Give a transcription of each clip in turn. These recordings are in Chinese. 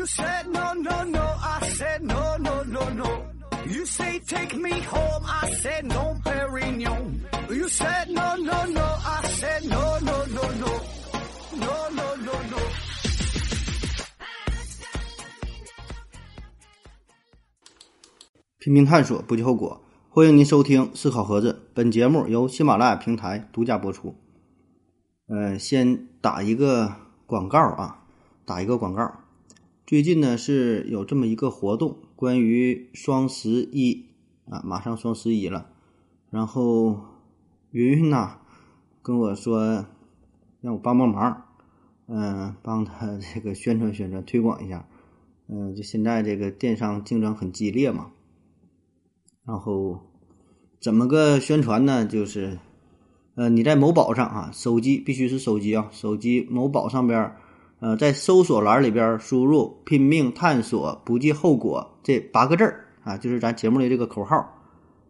You said no, no, no. I said no, no, no, no. You say take me home. I said no, Perignon. You said no, no, no. I said no, no, no, no. No, no, no, no. 拼命探索，不计后果。欢迎您收听《思考盒子》，本节目由喜马拉雅平台独家播出。呃，先打一个广告啊，打一个广告。最近呢是有这么一个活动，关于双十一啊，马上双十一了。然后云云呐跟我说，让我帮帮忙，嗯、帮他这个宣传宣传，推广一下。嗯、就现在这个电商竞争很激烈嘛。然后怎么个宣传呢？就是，呃，你在某宝上啊，手机必须是手机啊，手机某宝上边儿，呃，在搜索栏里边输入“拼命探索，不计后果”这八个字儿啊，就是咱节目的这个口号。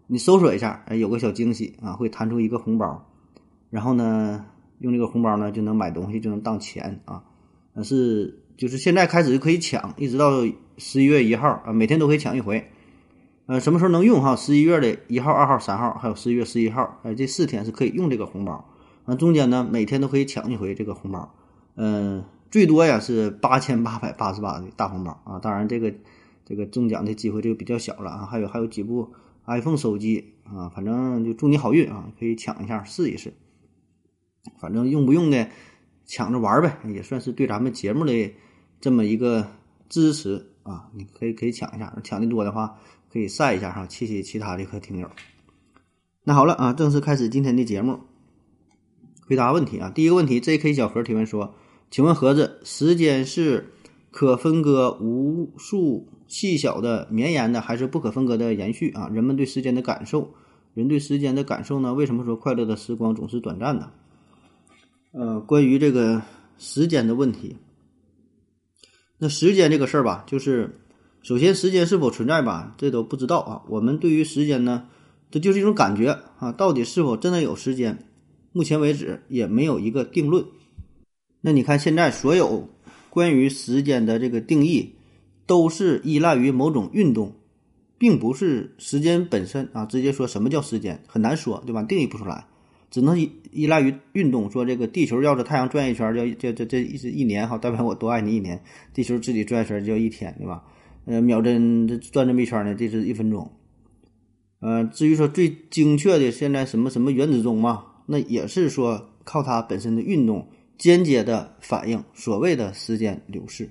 你搜索一下，哎，有个小惊喜啊，会弹出一个红包，然后呢，用这个红包呢就能买东西，就能当钱啊。但是就是现在开始就可以抢，一直到十一月一号啊，每天都可以抢一回。呃，什么时候能用哈？十一月的一号、二号、三号，还有十一月十一号，哎，这四天是可以用这个红包。完中间呢，每天都可以抢一回这个红包。嗯、最多呀是八千八百八十八的大红包啊！当然，这个这个中奖的机会这个比较小了啊。还有还有几部 iPhone 手机啊，反正就祝你好运啊，可以抢一下试一试。反正用不用的，抢着玩呗，也算是对咱们节目的这么一个支持啊。你可以可以抢一下，抢的多的话。可以晒一下哈，气气其他的和听友。那好了啊，正式开始今天的节目，回答问题啊。第一个问题，J.K. 小何提问说：“请问盒子，时间是可分割无数细小的绵延的，还是不可分割的延续啊？人们对时间的感受，人对时间的感受呢？为什么说快乐的时光总是短暂的？”呃，关于这个时间的问题，那时间这个事儿吧，就是。首先，时间是否存在吧，这都不知道啊。我们对于时间呢，这就是一种感觉啊。到底是否真的有时间，目前为止也没有一个定论。那你看，现在所有关于时间的这个定义，都是依赖于某种运动，并不是时间本身啊。直接说什么叫时间很难说，对吧？定义不出来，只能依依赖于运动。说这个地球绕着太阳转一圈，叫这这这一是一年哈，代表我多爱你一年；地球自己转一圈叫一天，对吧？呃，秒针这转这么一圈呢，这是一分钟。呃，至于说最精确的现在什么什么原子钟嘛，那也是说靠它本身的运动间接的反应所谓的时间流逝。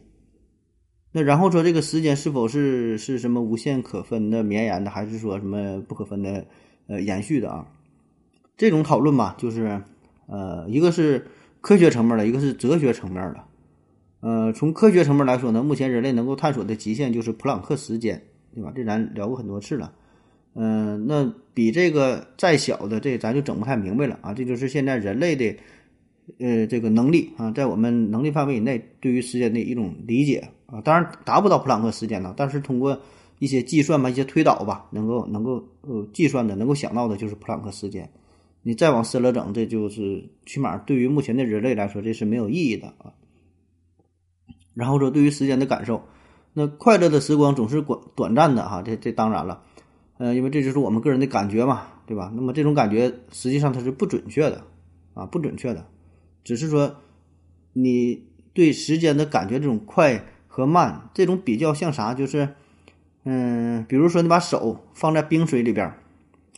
那然后说这个时间是否是是什么无限可分的绵延的，还是说什么不可分的呃延续的啊？这种讨论吧，就是呃，一个是科学层面的，一个是哲学层面的。呃，从科学层面来说呢，目前人类能够探索的极限就是普朗克时间，对吧？这咱聊过很多次了。嗯、那比这个再小的，这咱就整不太明白了啊。这就是现在人类的呃这个能力啊，在我们能力范围以内，对于时间的一种理解啊，当然达不到普朗克时间呢，但是通过一些计算吧，一些推导吧，能够能够呃计算的，能够想到的就是普朗克时间。你再往深了整，这就是起码对于目前的人类来说，这是没有意义的啊。然后说，对于时间的感受，那快乐的时光总是短短暂的哈，这这当然了，呃，因为这就是我们个人的感觉嘛，对吧？那么这种感觉实际上它是不准确的啊，不准确的，只是说你对时间的感觉这种快和慢，这种比较像啥？就是嗯，比如说你把手放在冰水里边，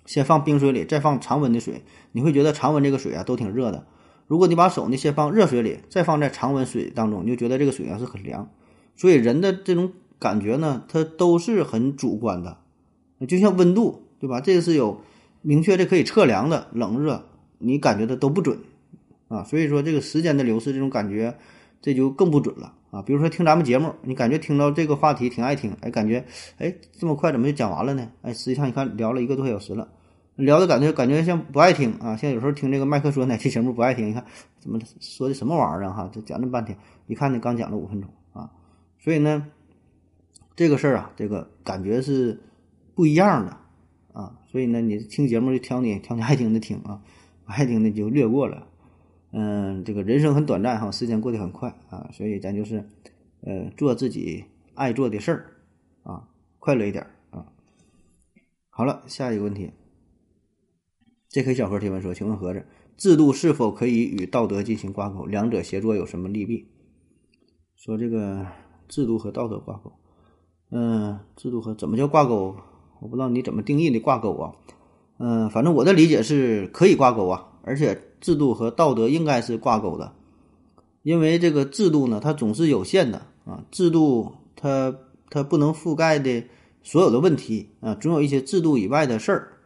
先放冰水里，再放常温的水，你会觉得常温这个水啊都挺热的。如果你把手呢先放热水里，再放在常温水当中，你就觉得这个水啊是很凉。所以人的这种感觉呢，它都是很主观的，就像温度，对吧？这个是有明确的可以测量的，冷热你感觉的都不准啊。所以说这个时间的流逝这种感觉，这就更不准了啊。比如说听咱们节目，你感觉听到这个话题挺爱听，哎，感觉哎这么快怎么就讲完了呢？哎，实际上你看聊了一个多小时了。聊的感觉感觉像不爱听啊，像有时候听这个麦克说哪期节目不爱听，你看怎么说的什么玩意儿啊？哈，这讲那么半天，一看呢刚讲了五分钟啊，所以呢，这个事儿啊，这个感觉是不一样的啊，所以呢，你听节目就挑你挑你爱听的听啊，不爱听的就略过了。嗯，这个人生很短暂哈，时间过得很快啊，所以咱就是呃做自己爱做的事儿啊，快乐一点啊。好了，下一个问题，J.K. 小何提问说：“请问盒子，制度是否可以与道德进行挂钩？两者协作有什么利弊？”说这个制度和道德挂钩，嗯，制度和怎么叫挂钩？我不知道你怎么定义的挂钩啊？嗯，反正我的理解是可以挂钩啊，而且制度和道德应该是挂钩的，因为这个制度呢，它总是有限的啊，制度它它不能覆盖的所有的问题啊，总有一些制度以外的事儿。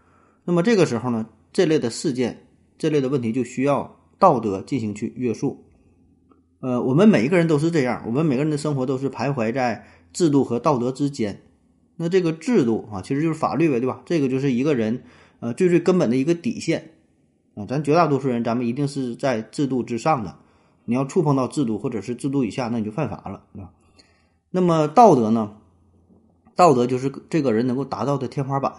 那么这个时候呢，这类的事件、这类的问题就需要道德进行去约束。呃，我们每一个人都是这样，我们每个人的生活都是徘徊在制度和道德之间。那这个制度啊，其实就是法律呗，对吧？这个就是一个人呃最最根本的一个底线啊。咱绝大多数人，咱们一定是在制度之上的。你要触碰到制度或者是制度以下，那你就犯法了，对吧？那么道德呢？道德就是这个人能够达到的天花板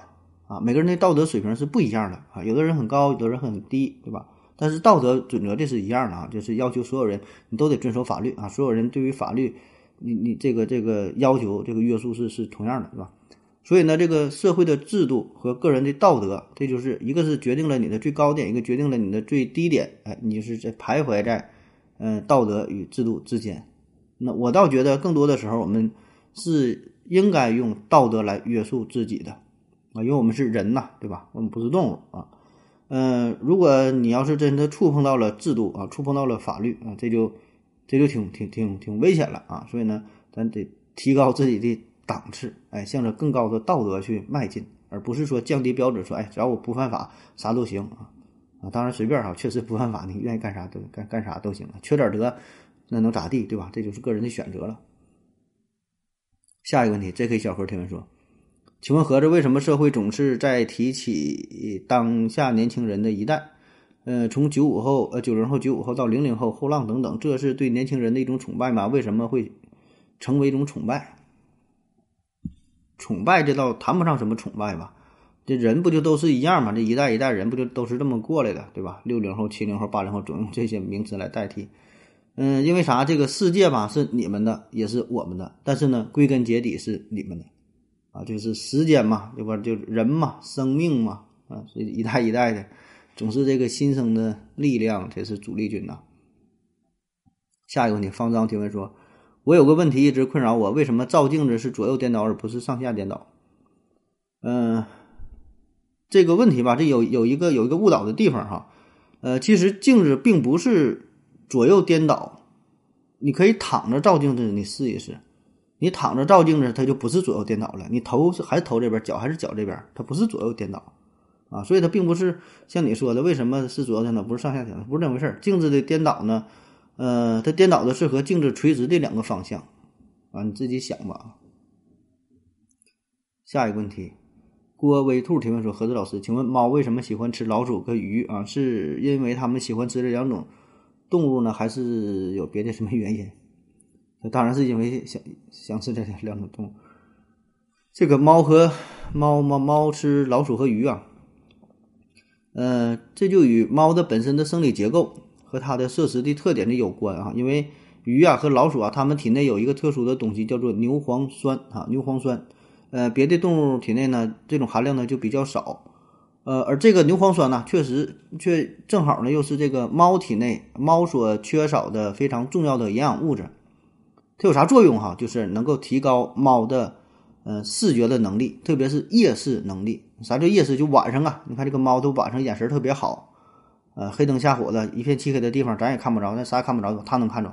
啊。每个人的道德水平是不一样的啊，有的人很高，有的人很低，对吧？但是道德准则这是一样的啊，就是要求所有人你都得遵守法律啊，所有人对于法律。你你这个这个要求这个约束是是同样的，是吧？所以呢，这个社会的制度和个人的道德，这就是一个是决定了你的最高点，一个决定了你的最低点。哎，你是在徘徊在嗯道德与制度之间。那我倒觉得更多的时候，我们是应该用道德来约束自己的啊，因为我们是人呐，对吧？我们不是动物啊。嗯，如果你要是真的触碰到了制度啊，触碰到了法律啊，这就。这就挺挺挺挺危险了啊！所以呢，咱得提高自己的档次，哎，向着更高的道德去迈进，而不是说降低标准，说哎，只要我不犯法，啥都行啊啊！当然随便哈，确实不犯法，你愿意干啥都干干啥都行了，缺点德那能咋地，对吧？这就是个人的选择了。下一个问题，J.K. 小何提问说：“请问盒子，为什么社会总是在提起当下年轻人的一代？”呃，从九五后、呃九零后、九五后到零零后、后浪等等，这是对年轻人的一种崇拜吗？为什么会成为一种崇拜？崇拜这倒谈不上什么崇拜吧，这人不就都是一样吗？这一代一代人不就都是这么过来的，对吧？六零后、七零后、八零后，总用这些名词来代替。嗯，因为啥？这个世界吧是你们的，也是我们的，但是呢，归根结底是你们的啊，就是时间嘛，对吧？就人嘛，生命嘛，啊，所以一代一代的。总是这个新生的力量才是主力军呐。下一个问题，方丈提问说：“我有个问题一直困扰我，为什么照镜子是左右颠倒而不是上下颠倒？”嗯，这个问题吧，这有有一个有一个误导的地方哈。呃，其实镜子并不是左右颠倒，你可以躺着照镜子，你试一试。你躺着照镜子，它就不是左右颠倒了。你头是还是头这边，脚还是脚这边，它不是左右颠倒。啊，所以它并不是像你说的，为什么是左右颠倒，不是上下颠倒，不是那回事儿。镜子的颠倒呢，呃，它颠倒的是和镜子垂直的两个方向，啊，你自己想吧。下一个问题，郭威兔提问说：何子老师，请问猫为什么喜欢吃老鼠和鱼啊？是因为它们喜欢吃这两种动物呢，还是有别的什么原因？当然是因为想想吃这两种动物。这个猫和猫猫猫吃老鼠和鱼啊。呃，这就与猫的本身的生理结构和它的摄食的特点的有关啊。因为鱼啊和老鼠啊，它们体内有一个特殊的东西，叫做牛磺酸啊，牛磺酸。呃，别的动物体内呢，这种含量呢就比较少。呃，而这个牛磺酸呢，确实却正好呢，又是这个猫体内猫所缺少的非常重要的营养物质。它有啥作用哈？就是能够提高猫的。呃，视觉的能力，特别是夜视能力。啥叫夜视？就晚上啊，你看这个猫都晚上眼神特别好，呃，黑灯瞎火的，一片漆黑的地方，咱也看不着，那啥也看不着，它能看着，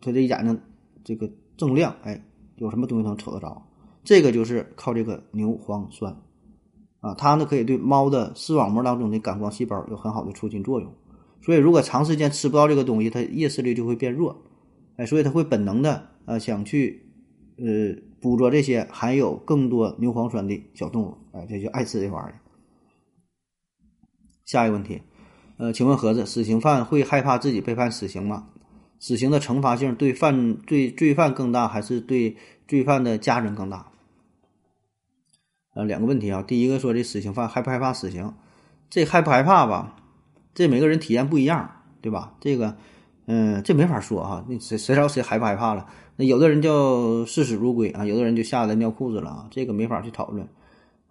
它这眼睛这个锃亮，哎，有什么东西能瞅得着？这个就是靠这个牛磺酸啊，它呢可以对猫的视网膜当中的感光细胞有很好的促进作用。所以，如果长时间吃不到这个东西，它夜视力就会变弱，哎，所以它会本能的呃想去呃。捕捉这些含有更多牛磺酸的小动物，哎，这就爱吃这玩意儿。下一个问题，呃，请问盒子，死刑犯会害怕自己被判死刑吗？死刑的惩罚性对犯罪罪犯更大，还是对罪犯的家人更大？呃，两个问题啊。第一个说这死刑犯害不害怕死刑？这害不害怕吧？这每个人体验不一样，对吧？这个，嗯，这没法说哈。那谁谁知道谁害不害怕了？那有的人叫视死如归啊，有的人就吓得尿裤子了啊，这个没法去讨论。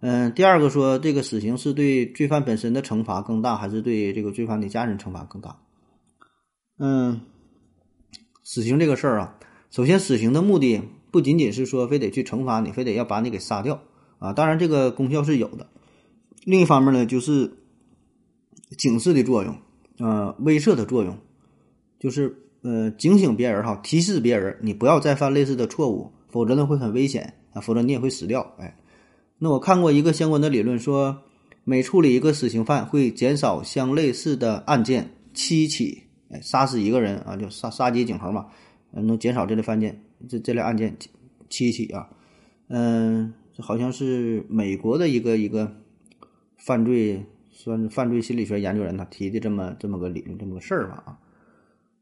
嗯，第二个说这个死刑是对罪犯本身的惩罚更大，还是对这个罪犯的家人惩罚更大？嗯，死刑这个事儿啊，首先死刑的目的不仅仅是说非得去惩罚你，非得要把你给杀掉啊，当然这个功效是有的。另一方面呢，就是警示的作用，呃，威慑的作用，就是呃警醒别人哈，提示别人你不要再犯类似的错误，否则呢会很危险啊，否则你也会死掉。哎，那我看过一个相关的理论，说每处理一个死刑犯会减少相类似的案件七起，哎，杀死一个人啊，就杀杀鸡儆猴嘛，能减少这类犯件这这类案件七起啊，嗯，好像是美国的一个一个。犯罪算是犯罪心理学研究人，他提的这么这么个理论，这么个事儿吧啊，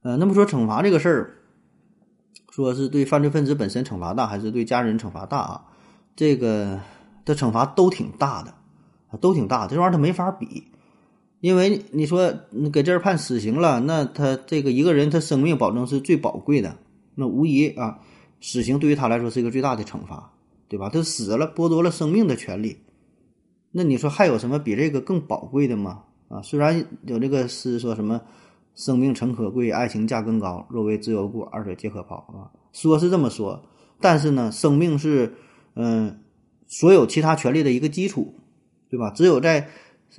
呃，那么说惩罚这个事儿，说是对犯罪分子本身惩罚大，还是对家人惩罚大啊？这个的惩罚都挺大的，都挺大，这玩意儿他没法比，因为你说你给这儿判死刑了，那他这个一个人他生命保证是最宝贵的，那无疑啊，死刑对于他来说是一个最大的惩罚，对吧？他死了，剥夺了生命的权利。那你说还有什么比这个更宝贵的吗？啊，虽然有这个诗说什么“生命诚可贵，爱情价更高，若为自由故，二者皆可抛”啊，说是这么说，但是呢，生命是嗯所有其他权利的一个基础，对吧？只有在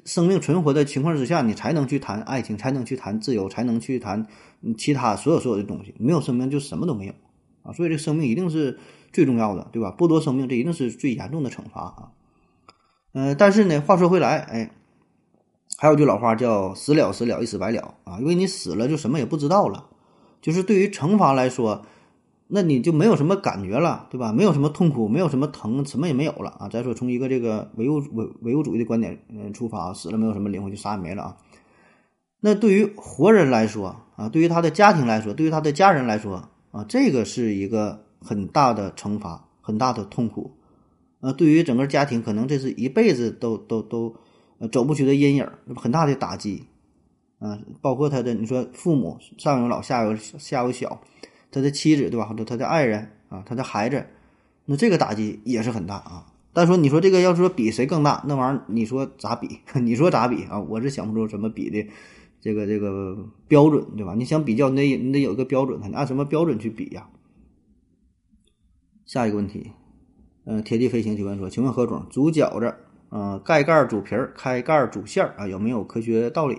生命存活的情况之下，你才能去谈爱情，才能去谈自由，才能去谈其他所有所有的东西。没有生命就什么都没有啊！所以这生命一定是最重要的，对吧？剥夺生命，这一定是最严重的惩罚啊！嗯，但是呢，话说回来，哎，还有句老话叫“死了死了，一死百了”啊，因为你死了就什么也不知道了。就是对于惩罚来说，那你就没有什么感觉了，对吧？没有什么痛苦，没有什么疼，什么也没有了啊。再说从一个这个唯物唯唯物主义的观点嗯出发，死了没有什么灵魂，就啥也没了啊。那对于活人来说啊，对于他的家庭来说，对于他的家人来说啊，这个是一个很大的惩罚，很大的痛苦。呃，对于整个家庭，可能这是一辈子都都都呃走不去的阴影，很大的打击。啊，包括他的你说父母上有老下有下有小，他的妻子对吧？或者他的爱人啊，他的孩子，那这个打击也是很大啊。但说你说这个要说比谁更大，那玩意儿你说咋比？你说咋比啊？我是想不出怎么比的这个这个标准，对吧？你想比较，你得你得有一个标准，你按什么标准去比呀？下一个问题。嗯，铁地飞行提问说：“请问何总，煮饺子，呃，盖盖煮皮儿，开盖煮馅儿啊，有没有科学道理？”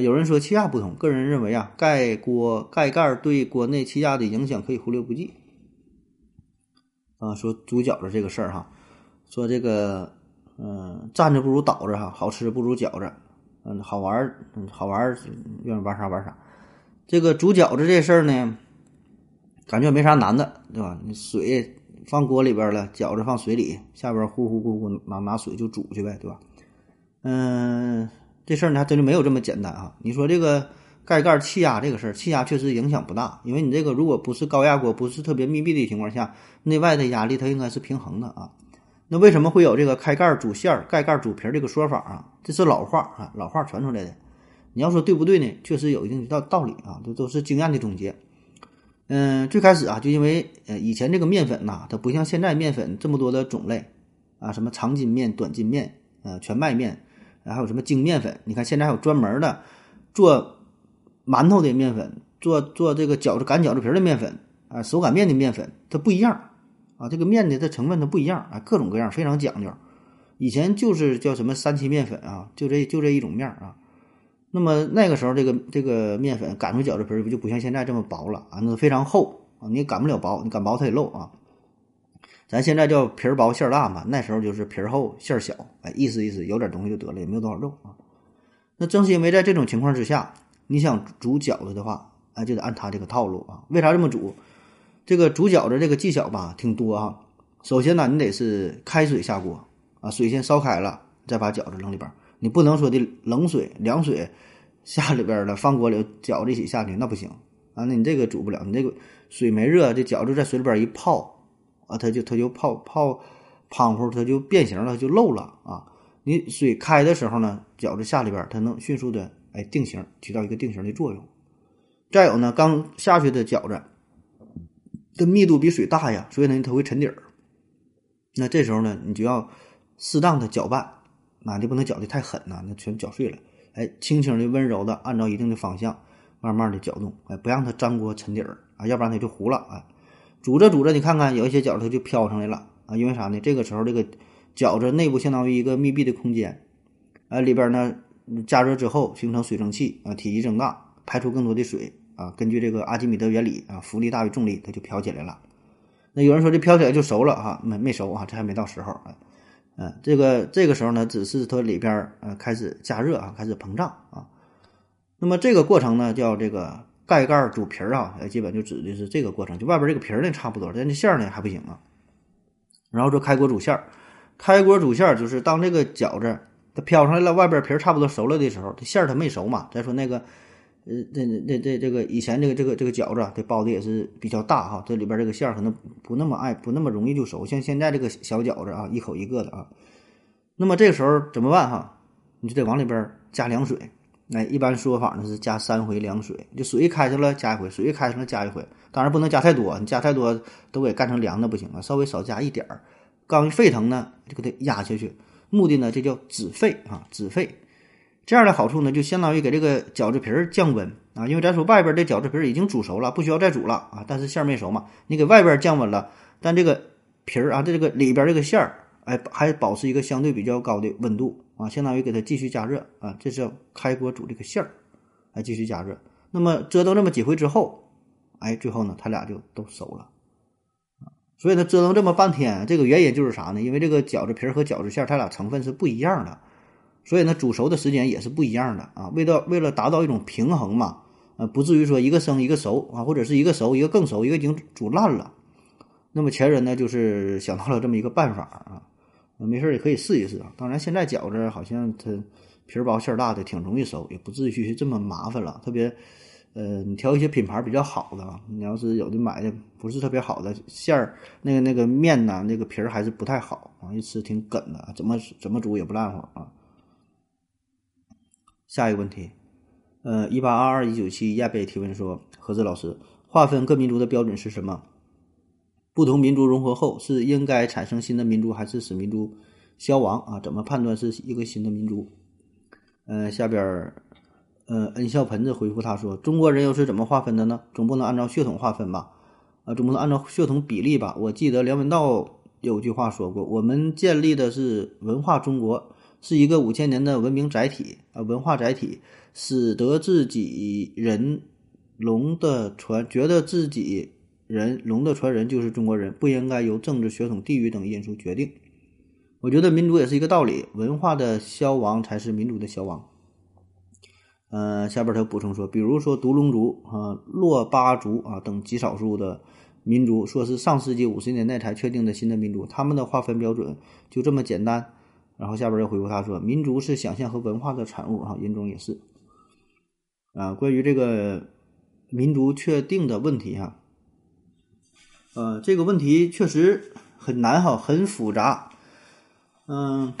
有人说气压不同，个人认为啊，盖锅盖盖对锅内气压的影响可以忽略不计。啊，说煮饺子这个事儿哈，说这个，嗯，站着不如倒着哈，好吃不如饺子，嗯，好玩儿，好玩儿，愿意玩啥玩啥。这个煮饺子这事儿呢，感觉没啥难的，对吧？你水。放锅里边了，饺子放水里，下边呼呼呼呼拿拿水就煮去呗，对吧？嗯，这事儿呢还真就没有这么简单啊！你说这个盖盖气压这个事儿，气压确实影响不大，因为你这个如果不是高压锅，不是特别密闭的情况下，内外的压力它应该是平衡的啊。那为什么会有这个开盖煮馅儿、盖盖煮皮儿这个说法啊？这是老话啊，老话传出来的。你要说对不对呢？确实有一定的道道理啊，这都是经验的总结。嗯，最开始啊，就因为呃，以前这个面粉呐，它不像现在面粉这么多的种类啊，什么长筋面、短筋面，呃，全麦面，还有什么精面粉。你看现在还有专门的做馒头的面粉，做做这个饺子擀饺子皮的面粉啊，手擀面的面粉，它不一样啊，这个面的它成分它不一样啊，各种各样非常讲究。以前就是叫什么三七面粉啊，就这就这一种面啊。那么那个时候，这个这个面粉擀出饺子皮儿不就不像现在这么薄了啊？那非常厚啊，你擀不了薄，你擀薄它也漏啊。咱现在叫皮儿薄馅儿大嘛，那时候就是皮儿厚馅儿小，哎，意思意思，有点东西就得了，也没有多少肉啊。那正是因为在这种情况之下，你想煮饺子的话，哎，就得按他这个套路啊。为啥这么煮？这个煮饺子这个技巧吧，挺多啊。首先呢，你得是开水下锅啊，水先烧开了，再把饺子扔里边。你不能说的冷水、凉水下里边了，放锅里饺子一起下去，那不行啊！那你这个煮不了，你这个水没热，这饺子在水里边一泡啊，它就它就泡泡胖乎，它就变形了，就漏了啊！你水开的时候呢，饺子下里边它能迅速的哎定型，起到一个定型的作用。再有呢，刚下去的饺子，的密度比水大呀，所以呢它会沉底儿。那这时候呢，你就要适当的搅拌，啊，你不能搅的太狠呐，那全搅碎了。哎，轻轻的、温柔的，按照一定的方向，慢慢的搅动，哎，不让它粘锅沉底儿啊，要不然它就糊了啊。煮着煮着，你看看有一些饺子就飘上来了啊，因为啥呢？这个时候这个饺子内部相当于一个密闭的空间，啊，里边呢加热之后形成水蒸气啊，体积增大，排出更多的水啊。根据这个阿基米德原理啊，浮力大于重力，它就飘起来了。那有人说这飘起来就熟了哈，没没熟啊，这还没到时候啊。嗯，这个这个时候呢，只是它里边呃开始加热啊，开始膨胀啊。那么这个过程呢，叫这个盖盖煮皮儿啊，基本就指的是这个过程。就外边这个皮儿呢差不多，但这馅儿呢还不行啊。然后说开锅煮馅儿，开锅煮馅儿就是当这个饺子它飘上来了，外边皮儿差不多熟了的时候，这馅儿它没熟嘛。再说那个。呃，这这这这个以前这个这个这个饺子，这包的也是比较大哈，这里边这个馅儿可能不那么爱不那么容易就熟，像现在这个小饺子啊，一口一个的啊。那么这个时候怎么办哈？你就得往里边加凉水，那，一般说法呢是加三回凉水，就水一开上了加一回，水一开上了加一回，当然不能加太多，你加太多都给干成凉的不行啊，稍微少加一点儿，刚一沸腾呢就给它压下去，目的呢这叫止沸啊，止沸。这样的好处呢，就相当于给这个饺子皮儿降温啊，因为咱说外边的饺子皮儿已经煮熟了，不需要再煮了啊，但是馅儿没熟嘛，你给外边降温了，但这个皮儿啊，这个里边这个馅儿，哎，还保持一个相对比较高的温度啊，相当于给它继续加热啊，这是开锅煮这个馅儿，来继续加热。那么折腾这么几回之后，哎，最后呢，它俩就都熟了。所以呢，折腾这么半天，这个原因就是啥呢？因为这个饺子皮儿和饺子馅儿，它俩成分是不一样的。所以呢，煮熟的时间也是不一样的啊。为了为了达到一种平衡嘛，呃，不至于说一个生一个熟啊，或者是一个熟一个更熟，一个已经煮烂了。那么前人呢，就是想到了这么一个办法啊。没事也可以试一试啊。当然，现在饺子好像它皮儿薄馅儿大的，挺容易熟，也不至于这么麻烦了。特别，呃，你挑一些品牌比较好的啊，你要是有的买的不是特别好的馅儿，那个那个面呐，那个皮儿还是不太好啊，一吃挺梗的，怎么怎么煮也不烂乎啊。下一个问题，呃，一八二二一九七亚贝提问说：何子老师，划分各民族的标准是什么？不同民族融合后，是应该产生新的民族，还是使民族消亡啊？怎么判断是一个新的民族？呃，下边儿呃，恩笑盆子回复他说：中国人又是怎么划分的呢？总不能按照血统划分吧？啊，总不能按照血统比例吧？我记得梁文道有句话说过：我们建立的是文化中国。是一个五千年的文明载体啊，文化载体，使得自己人龙的传，觉得自己人龙的传人就是中国人，不应该由政治、血统、地域等因素决定。我觉得民族也是一个道理，文化的消亡才是民族的消亡。呃，下边他补充说，比如说独龙族啊、珞巴族啊等极少数的民族，说是上世纪五十年代才确定的新的民族，他们的划分标准就这么简单。然后下边又回复他说：“民族是想象和文化的产物，哈，人种也是。”啊，关于这个民族确定的问题，哈，呃，这个问题确实很难，哈，很复杂。嗯，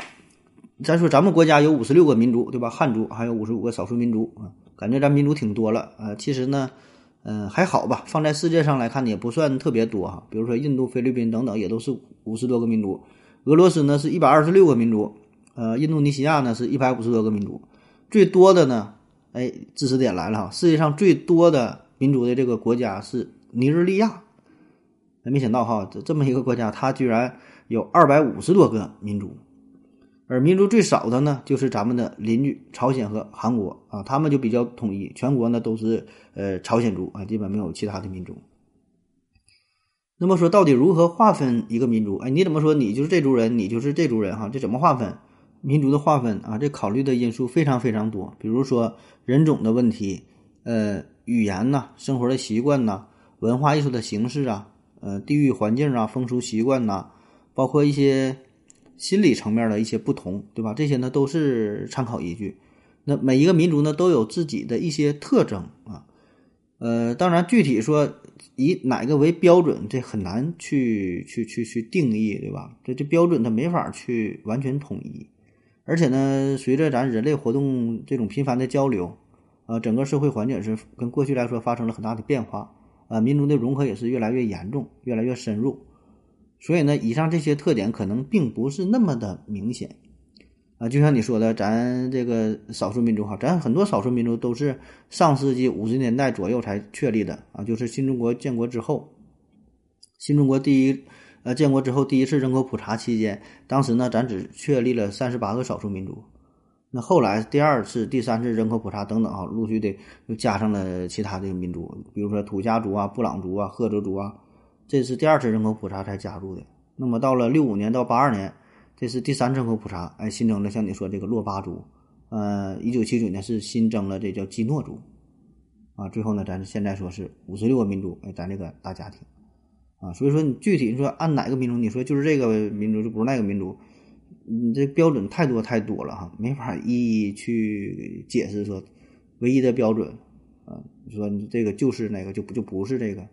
咱说咱们国家有五十六个民族，对吧？汉族还有五十五个少数民族啊，感觉咱民族挺多了啊。其实呢，嗯，还好吧，放在世界上来看也不算特别多哈。比如说印度、菲律宾等等，也都是五十多个民族。俄罗斯呢是一百二十六个民族，呃，印度尼西亚呢是一百五十多个民族，最多的呢，哎，知识点来了哈，世界上最多的民族的这个国家是尼日利亚，没想到哈，这这么一个国家，它居然有二百五十多个民族，而民族最少的呢，就是咱们的邻居朝鲜和韩国啊，他们就比较统一，全国呢都是呃朝鲜族啊，基本没有其他的民族。那么说，到底如何划分一个民族？哎，你怎么说你就是这族人，你就是这族人？哈，这怎么划分民族的划分啊？这考虑的因素非常非常多，比如说人种的问题，呃，语言呐，生活的习惯呐，文化艺术的形式啊，呃，地域环境啊，风俗习惯呐，包括一些心理层面的一些不同，对吧？这些呢都是参考依据。那每一个民族呢都有自己的一些特征啊，呃，当然具体说。以哪个为标准，这很难去去去去定义，对吧？这这标准它没法去完全统一，而且呢，随着咱人类活动这种频繁的交流，呃，整个社会环境是跟过去来说发生了很大的变化，啊，民族的融合也是越来越严重，越来越深入。所以呢，以上这些特点可能并不是那么的明显啊。就像你说的，咱这个少数民族哈，咱很多少数民族都是上世纪五十年代左右才确立的啊，就是新中国建国之后，新中国第一呃建国之后第一次人口普查期间，当时呢，咱只确立了三十八个少数民族。那后来第二次、第三次人口普查等等啊，陆续的又加上了其他的民族，比如说土家族啊、布朗族啊、赫哲族啊，这是第二次人口普查才加入的。那么到了六五年到八二年，这是第三次人口普查，哎，新增了像你说这个洛巴族，呃，一九七九年是新增了这叫基诺族，啊，最后呢，咱现在说是五十六个民族，哎，咱这个大家庭，啊，所以说你具体说按哪个民族，你说就是这个民族就不是那个民族。你这标准太多太多了哈，没法一一去解释说唯一的标准啊。说你这个就是那个就不就不是这个，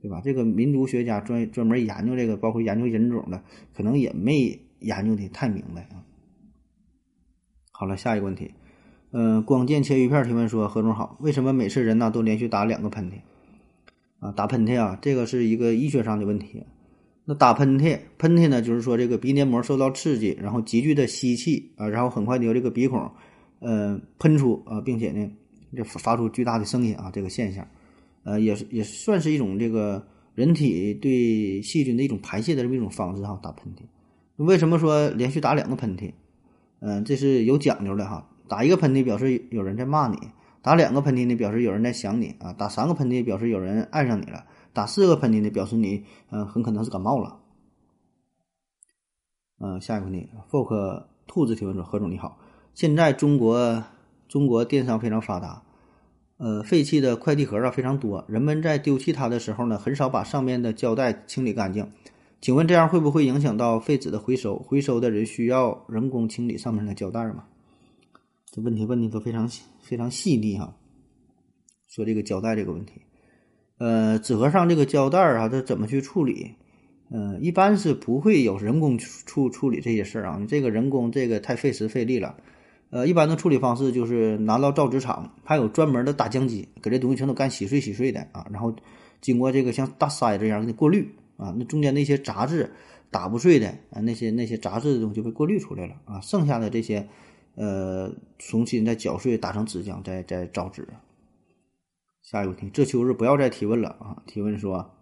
对吧？这个民族学家专专门研究这个，包括研究人种的，可能也没研究的太明白啊。好了，下一个问题，嗯，光剑切鱼片提问说：何总好，为什么每次人呢都连续打两个喷嚏啊？打喷嚏啊，这个是一个医学上的问题。那打喷嚏，喷嚏呢，就是说这个鼻黏膜受到刺激，然后急剧的吸气啊，然后很快的由这个鼻孔，呃，喷出啊，并且呢，就发出巨大的声音啊，这个现象，呃，也是也算是一种这个人体对细菌的一种排泄的这么一种方式哈。打喷嚏，为什么说连续打两个喷嚏？嗯，这是有讲究的哈。打一个喷嚏表示有人在骂你，打两个喷嚏呢表示有人在想你啊，打三个喷嚏表示有人爱上你了。打四个喷嚏呢，表示你嗯很可能是感冒了。嗯，下一个问题，folk 兔子提问说：何总你好，现在中国中国电商非常发达，呃，废弃的快递盒啊非常多，人们在丢弃它的时候呢，很少把上面的胶带清理干净。请问这样会不会影响到废纸的回收？回收的人需要人工清理上面的胶带吗？这问题问的都非常非常细腻哈。说这个胶带这个问题。呃，纸盒上这个胶带儿啊，它怎么去处理？嗯，一般是不会有人工处处理这些事儿啊。你这个人工这个太费时费力了。呃，一般的处理方式就是拿到造纸厂，还有专门的打浆机，给这东西全都干洗碎洗碎的啊。然后经过这个像大筛子一样的过滤啊，那中间那些杂质打不碎的啊，那些那些杂质的东西就被过滤出来了啊。剩下的这些呃，重新再搅碎，打成纸浆，再再造纸。下一个问题，这秋日不要再提问了啊！提问说，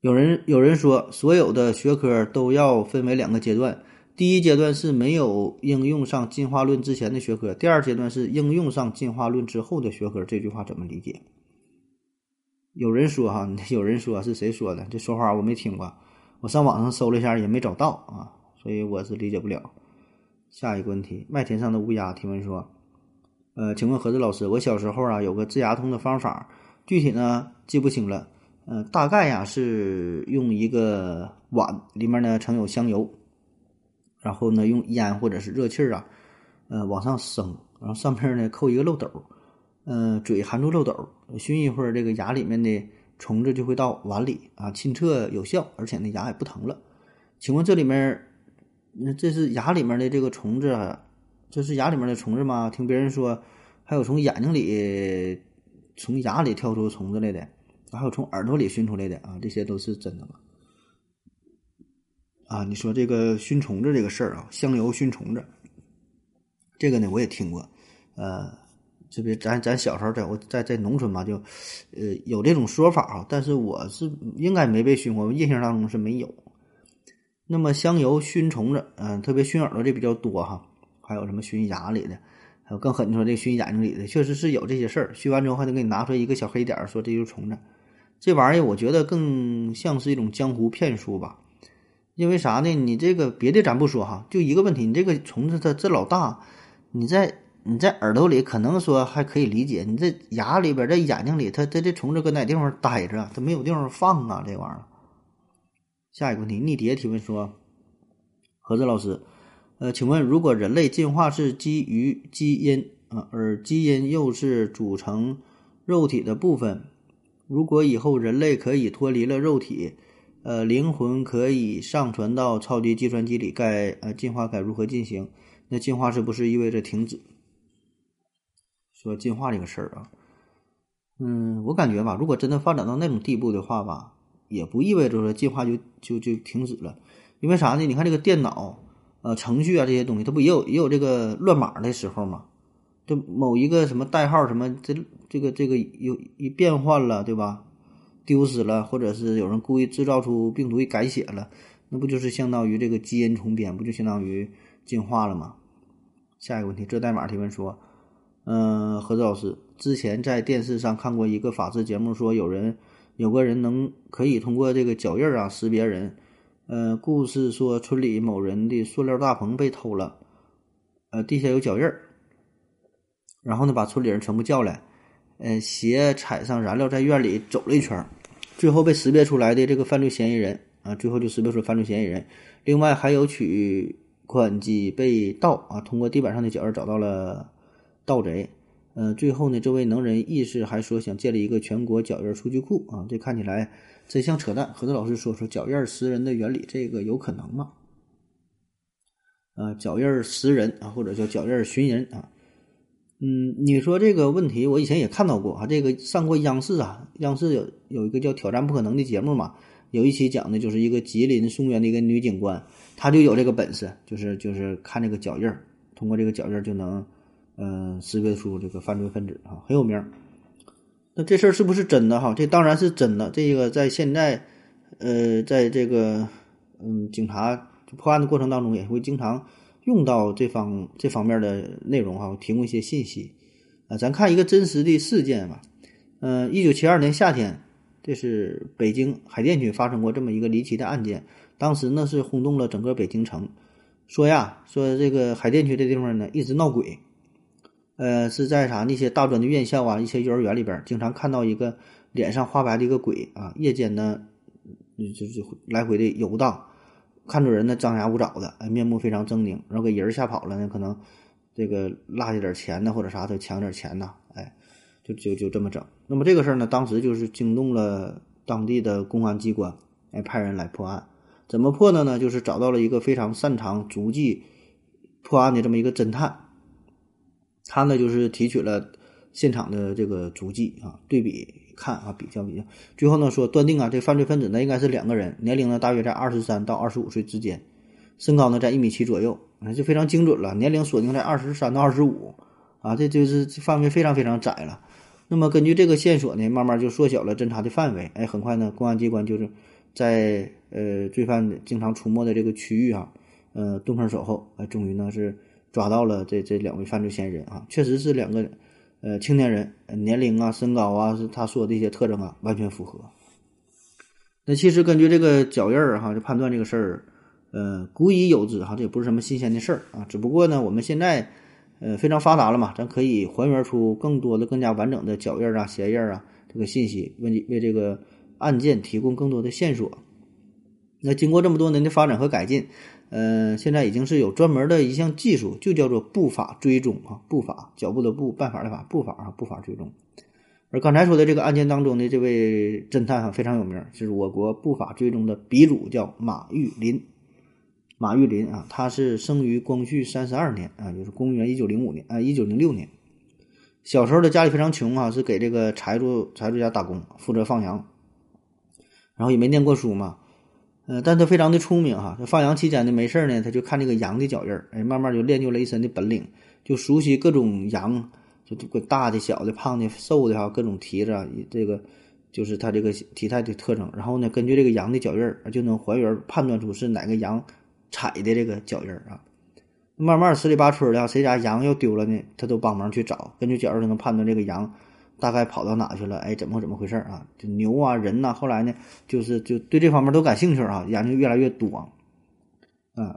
有人有人说，所有的学科都要分为两个阶段，第一阶段是没有应用上进化论之前的学科，第二阶段是应用上进化论之后的学科。这句话怎么理解？有人说哈，有人说是谁说的？这说法我没听过，我上网上搜了一下也没找到啊，所以我是理解不了。下一个问题，麦田上的乌鸦提问说。呃，请问何子老师，我小时候啊有个治牙痛的方法，具体呢记不清了。呃，大概呀是用一个碗，里面呢盛有香油，然后呢用烟或者是热气儿啊，呃往上升，然后上面呢扣一个漏斗，呃嘴含住漏斗，熏一会儿，这个牙里面的虫子就会到碗里啊，清澈有效，而且那牙也不疼了。请问这里面，那这是牙里面的这个虫子？这是牙里面的虫子吗？听别人说，还有从眼睛里、从牙里跳出虫子来的，还有从耳朵里熏出来的啊，这些都是真的吗？啊，你说这个熏虫子这个事儿啊，香油熏虫子，这个呢我也听过，呃，这边咱咱小时候在我在在农村嘛，就呃有这种说法啊，但是我是应该没被熏过，印象当中是没有。那么香油熏虫子，嗯，特别熏耳朵的比较多哈。还有什么熏牙里的，还有更狠的说这熏眼睛里的，确实是有这些事儿。熏完之后还得给你拿出来一个小黑点儿，说这就是虫子。这玩意儿我觉得更像是一种江湖骗术吧。因为啥呢？你这个别的咱不说哈，就一个问题，你这个虫子它这老大，你在你在耳朵里可能说还可以理解，你这牙里边在眼睛里，它它这虫子搁哪地方待着？它没有地方放啊，这玩意儿。下一个问题，逆蝶提问说：何子老师。呃，请问，如果人类进化是基于基因啊，而基因又是组成肉体的部分，如果以后人类可以脱离了肉体，呃，灵魂可以上传到超级计算机里，该呃进化该如何进行？那进化是不是意味着停止？说进化这个事儿啊，嗯，我感觉吧，如果真的发展到那种地步的话吧，也不意味着说进化就就就停止了，因为啥呢？你看这个电脑、呃程序啊这些东西，它不也有也有这个乱码的时候吗？就某一个什么代号什么这这个这个有一变换了，对吧？丢失了，或者是有人故意制造出病毒一改写了，那不就是相当于这个基因重编，不就相当于进化了吗？下一个问题，这代码提问说。嗯，何子老师之前在电视上看过一个法制节目，说有人有个人能可以通过这个脚印啊识别人。呃，故事说村里某人的塑料大棚被偷了，呃，地下有脚印儿，然后呢把村里人全部叫来，呃，鞋踩上燃料在院里走了一圈，最后被识别出来的这个犯罪嫌疑人啊，最后就识别出犯罪嫌疑人。另外还有取款机被盗啊，通过地板上的脚印找到了。盗贼，呃，最后呢，这位能人义士还说想建立一个全国脚印数据库啊，这看起来真像扯淡。何子老师说说脚印识人的原理，这个有可能吗？呃，脚印识人啊，或者叫脚印寻人啊，嗯，你说这个问题，我以前也看到过啊，这个上过央视啊，央视有有一个叫《挑战不可能》的节目嘛，有一期讲的就是一个吉林松原的一个女警官，她就有这个本事，就是就是看这个脚印通过这个脚印就能。嗯，识别出这个犯罪分子啊，很有名。这事儿是不是真的哈？这当然是真的。这个在现在，呃，在这个嗯，警察破案的过程当中，也会经常用到这方这方面的内容哈，提供一些信息啊。咱看一个真实的事件吧。嗯，一九七二年夏天，这是北京海淀区发生过这么一个离奇的案件，当时呢是轰动了整个北京城。说呀，说这个海淀区这地方呢一直闹鬼。呃，是在啥那些大专的院校啊，一些幼儿园里边，经常看到一个脸上花白的一个鬼啊，夜间呢，就就来回的游荡，看着人呢张牙舞爪的，哎，面目非常狰狞，然后给人吓跑了呢，可能这个落下点钱呢，或者啥的抢点钱呢，哎，就就就这么整。那么这个事儿呢，当时就是惊动了当地的公安机关，哎，派人来破案。怎么破的呢？就是找到了一个非常擅长足迹破案的这么一个侦探。他呢，就是提取了现场的这个足迹啊，对比看啊，比较比较，最后呢说断定啊，这犯罪分子呢应该是两个人，年龄呢大约在二十三到二十五岁之间，身高呢在一米七左右，啊就非常精准了，年龄锁定在二十三到二十五，啊这就是范围非常非常窄了。那么根据这个线索呢，慢慢就缩小了侦查的范围，哎，很快呢，公安机关就是在呃罪犯经常出没的这个区域啊，呃蹲坑守候，哎，终于呢是。抓到了这这两位犯罪嫌疑人啊，确实是两个呃青年人，年龄啊、身高啊，是他说的一些特征啊，完全符合。那其实根据这个脚印儿哈，就判断这个事儿，呃，古已有之哈，这也不是什么新鲜的事儿啊。只不过呢，我们现在呃非常发达了嘛，咱可以还原出更多的、更加完整的脚印儿啊、鞋印儿啊这个信息，为为这个案件提供更多的线索。那经过这么多年的发展和改进。呃，现在已经是有专门的一项技术，就叫做步法追踪啊，步法脚步的步，办法的法，步法啊，步法追踪。而刚才说的这个案件当中的这位侦探啊非常有名，就是我国步法追踪的鼻祖，叫马玉林。马玉林啊，他是生于光绪三十二年啊，就是公元一九零五年啊，一九零六年。小时候的家里非常穷啊，是给这个财主财主家打工，负责放羊，然后也没念过书嘛。呃，但他非常的聪明哈，他放羊期间呢，没事呢，他就看这个羊的脚印儿，哎，慢慢就练就了一身的本领，就熟悉各种羊，就这个大的、小的、胖的、瘦的哈，各种蹄子，这个就是他这个体态的特征。然后呢，根据这个羊的脚印儿，就能还原判断出是哪个羊踩的这个脚印儿啊。慢慢十里八村的，谁家羊要丢了呢，他都帮忙去找，根据脚印就能判断这个羊。大概跑到哪去了？哎，怎么怎么回事啊？就牛啊，人呐，后来呢，就是就对这方面都感兴趣啊，研究越来越多啊。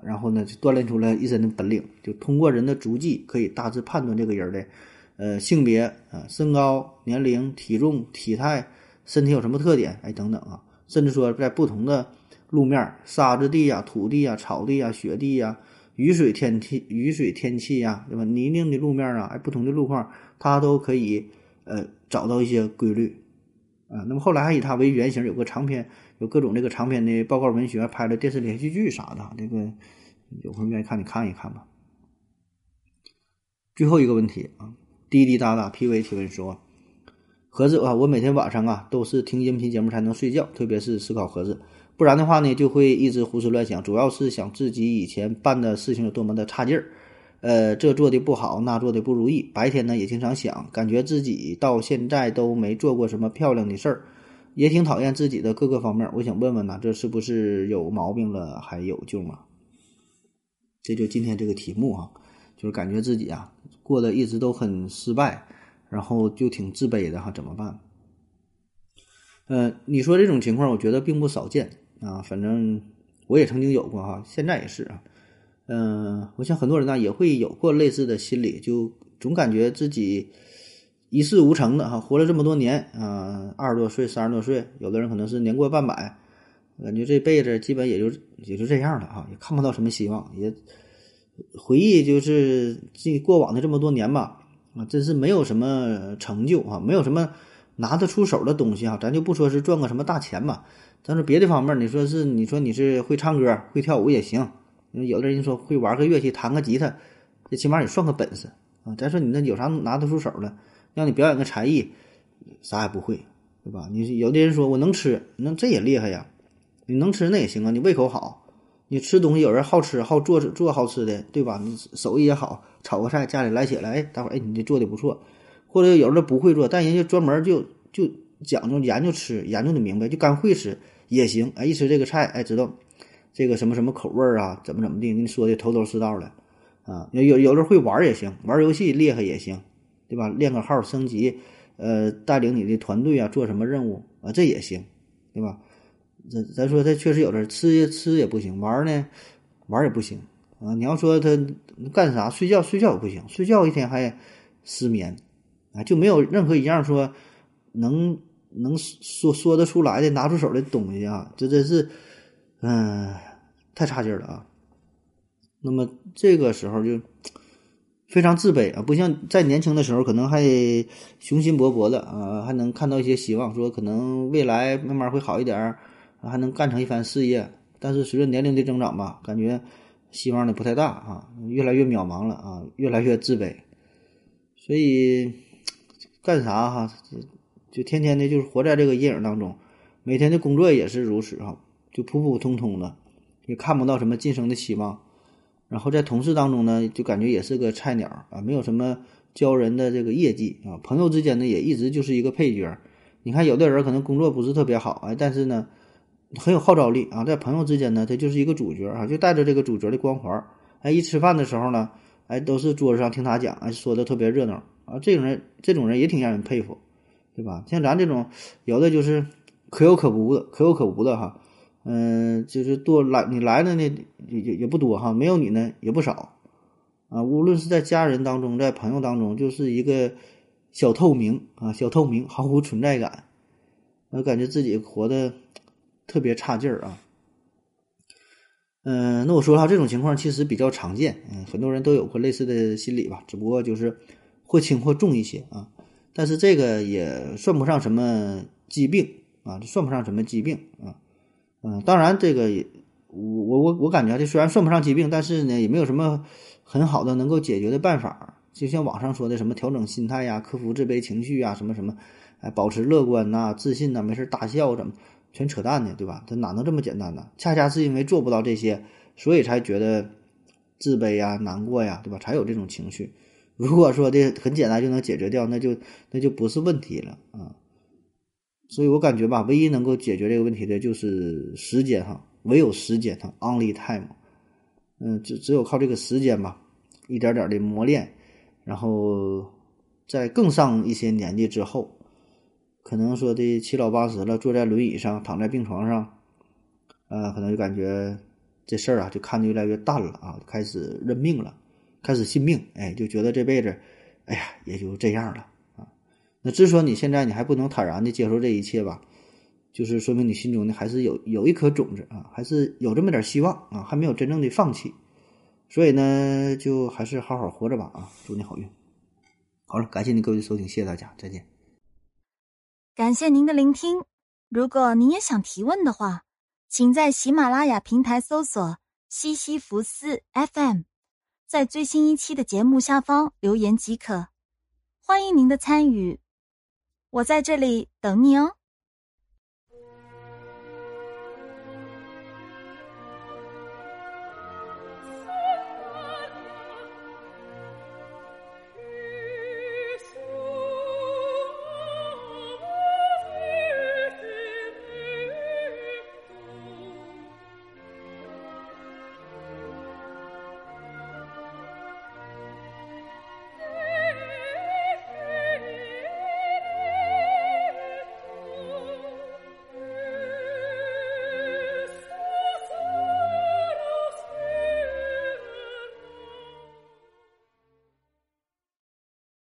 然后呢，就锻炼出了一身的本领，就通过人的足迹可以大致判断这个人的呃性别啊、身高、年龄、体重、体态、身体有什么特点，哎等等啊。甚至说在不同的路面，沙子地呀、土地呀、草地呀、雪地呀、雨水天气、雨水天气呀，对吧？泥泞的路面啊，哎，不同的路况，它都可以。呃，找到一些规律，啊，那么后来还以他为原型，有个长篇，有各种这个长篇的报告文学，拍了电视连续剧啥的，这个有空愿意看，你看一看吧。最后一个问题啊，滴滴答答 P V 提问说，盒子啊，我每天晚上啊都是听音频节目才能睡觉，特别是思考盒子，不然的话呢就会一直胡思乱想，主要是想自己以前办的事情有多么的差劲儿，呃，这做的不好，那做的不如意。白天呢也经常想，感觉自己到现在都没做过什么漂亮的事儿，也挺讨厌自己的各个方面。我想问问呢，这是不是有毛病了？还有救吗？这就今天这个题目哈，就是感觉自己啊过得一直都很失败，然后就挺自卑的哈，怎么办？呃，你说这种情况，我觉得并不少见啊，反正我也曾经有过哈，现在也是啊。嗯，我想很多人呢也会有过类似的心理，就总感觉自己一事无成的哈，活了这么多年啊，二十多岁、三十多岁，有的人可能是年过半百。感觉这辈子基本也就也就这样了哈，也看不到什么希望，也回忆就是这过往的这么多年吧，啊，真是没有什么成就啊，没有什么拿得出手的东西哈，咱就不说是赚个什么大钱吧，但是别的方面，你说是你说你是会唱歌会跳舞也行，有的人说会玩个乐器弹个吉他，这起码也算个本事啊。再说你那有啥拿得出手的，让你表演个才艺，啥也不会，对吧？你有的人说我能吃，那这也厉害呀。你能吃那也行啊，你胃口好，你吃东西有人好吃好做做好吃的，对吧？你手艺也好，炒个菜家里来起来，哎，大伙儿哎，你这做的不错。或者有人不会做，但人家专门就就讲究研究吃，研究的明白，就干会吃也行。哎，一吃这个菜，哎，知道这个什么什么口味儿啊，怎么怎么地，你说的头头是道的啊。有有有的会玩也行，玩游戏厉害也行，对吧？练个号升级，呃，带领你的团队啊，做什么任务啊，这也行，对吧？咱咱说他确实有点吃吃也不行，玩呢玩也不行啊！你要说他干啥睡觉睡觉也不行，睡觉一天还失眠啊，就没有任何一样说能能说说得出来的拿出手的东西啊！这真是嗯太差劲了啊！那么这个时候就非常自卑啊，不像在年轻的时候可能还雄心勃勃的啊，还能看到一些希望，说可能未来慢慢会好一点。还能干成一番事业，但是随着年龄的增长吧，感觉希望呢不太大啊，越来越渺茫了啊，越来越自卑，所以干啥哈，就天天的就是活在这个阴影当中，每天的工作也是如此啊，就普普通通的，也看不到什么晋升的希望，然后在同事当中呢，就感觉也是个菜鸟啊，没有什么骄人的这个业绩啊，朋友之间呢也一直就是一个配角，你看有的人可能工作不是特别好哎，但是呢。很有号召力啊，在朋友之间呢，他就是一个主角啊，就带着这个主角的光环。哎，一吃饭的时候呢，哎，都是桌子上听他讲，哎，说的特别热闹啊。这种人，这种人也挺让人佩服，对吧？像咱这种，有的就是可有可无的，可有可无的哈。嗯，就是多来你来的呢，也也也不多哈，没有你呢也不少啊。无论是在家人当中，在朋友当中，就是一个小透明啊，小透明，毫无存在感。我感觉自己活的。特别差劲儿啊，嗯，那我说哈，这种情况其实比较常见，嗯，很多人都有过类似的心理吧，只不过就是或轻或重一些啊，但是这个也算不上什么疾病啊，这算不上什么疾病啊，嗯，当然这个我我我我感觉这虽然算不上疾病，但是呢也没有什么很好的能够解决的办法，就像网上说的什么调整心态呀、克服自卑情绪啊、什么什么，哎，保持乐观呐、自信呐、没事大笑怎么。全扯淡呢，对吧？他哪能这么简单呢？恰恰是因为做不到这些，所以才觉得自卑呀、难过呀，对吧？才有这种情绪。如果说这很简单就能解决掉，那就那就不是问题了啊。所以我感觉吧，唯一能够解决这个问题的就是时间哈，唯有时间哈，only time。嗯，只只有靠这个时间吧，一点点的磨练，然后在更上一些年纪之后。可能说的七老八十了，坐在轮椅上，躺在病床上，呃，可能就感觉这事儿啊，就看得越来越淡了啊，开始认命了，开始信命，哎，就觉得这辈子，哎呀，也就这样了。那之所以你现在你还不能坦然的接受这一切吧，就是说明你心中呢还是有有一颗种子啊，还是有这么点希望啊，还没有真正的放弃。所以呢，就还是好好活着吧啊，祝你好运。好了，感谢您各位的收听，谢谢大家，再见。感谢您的聆听。如果您也想提问的话，请在喜马拉雅平台搜索“西西弗斯 FM”，在最新一期的节目下方留言即可。欢迎您的参与。我在这里等你哦。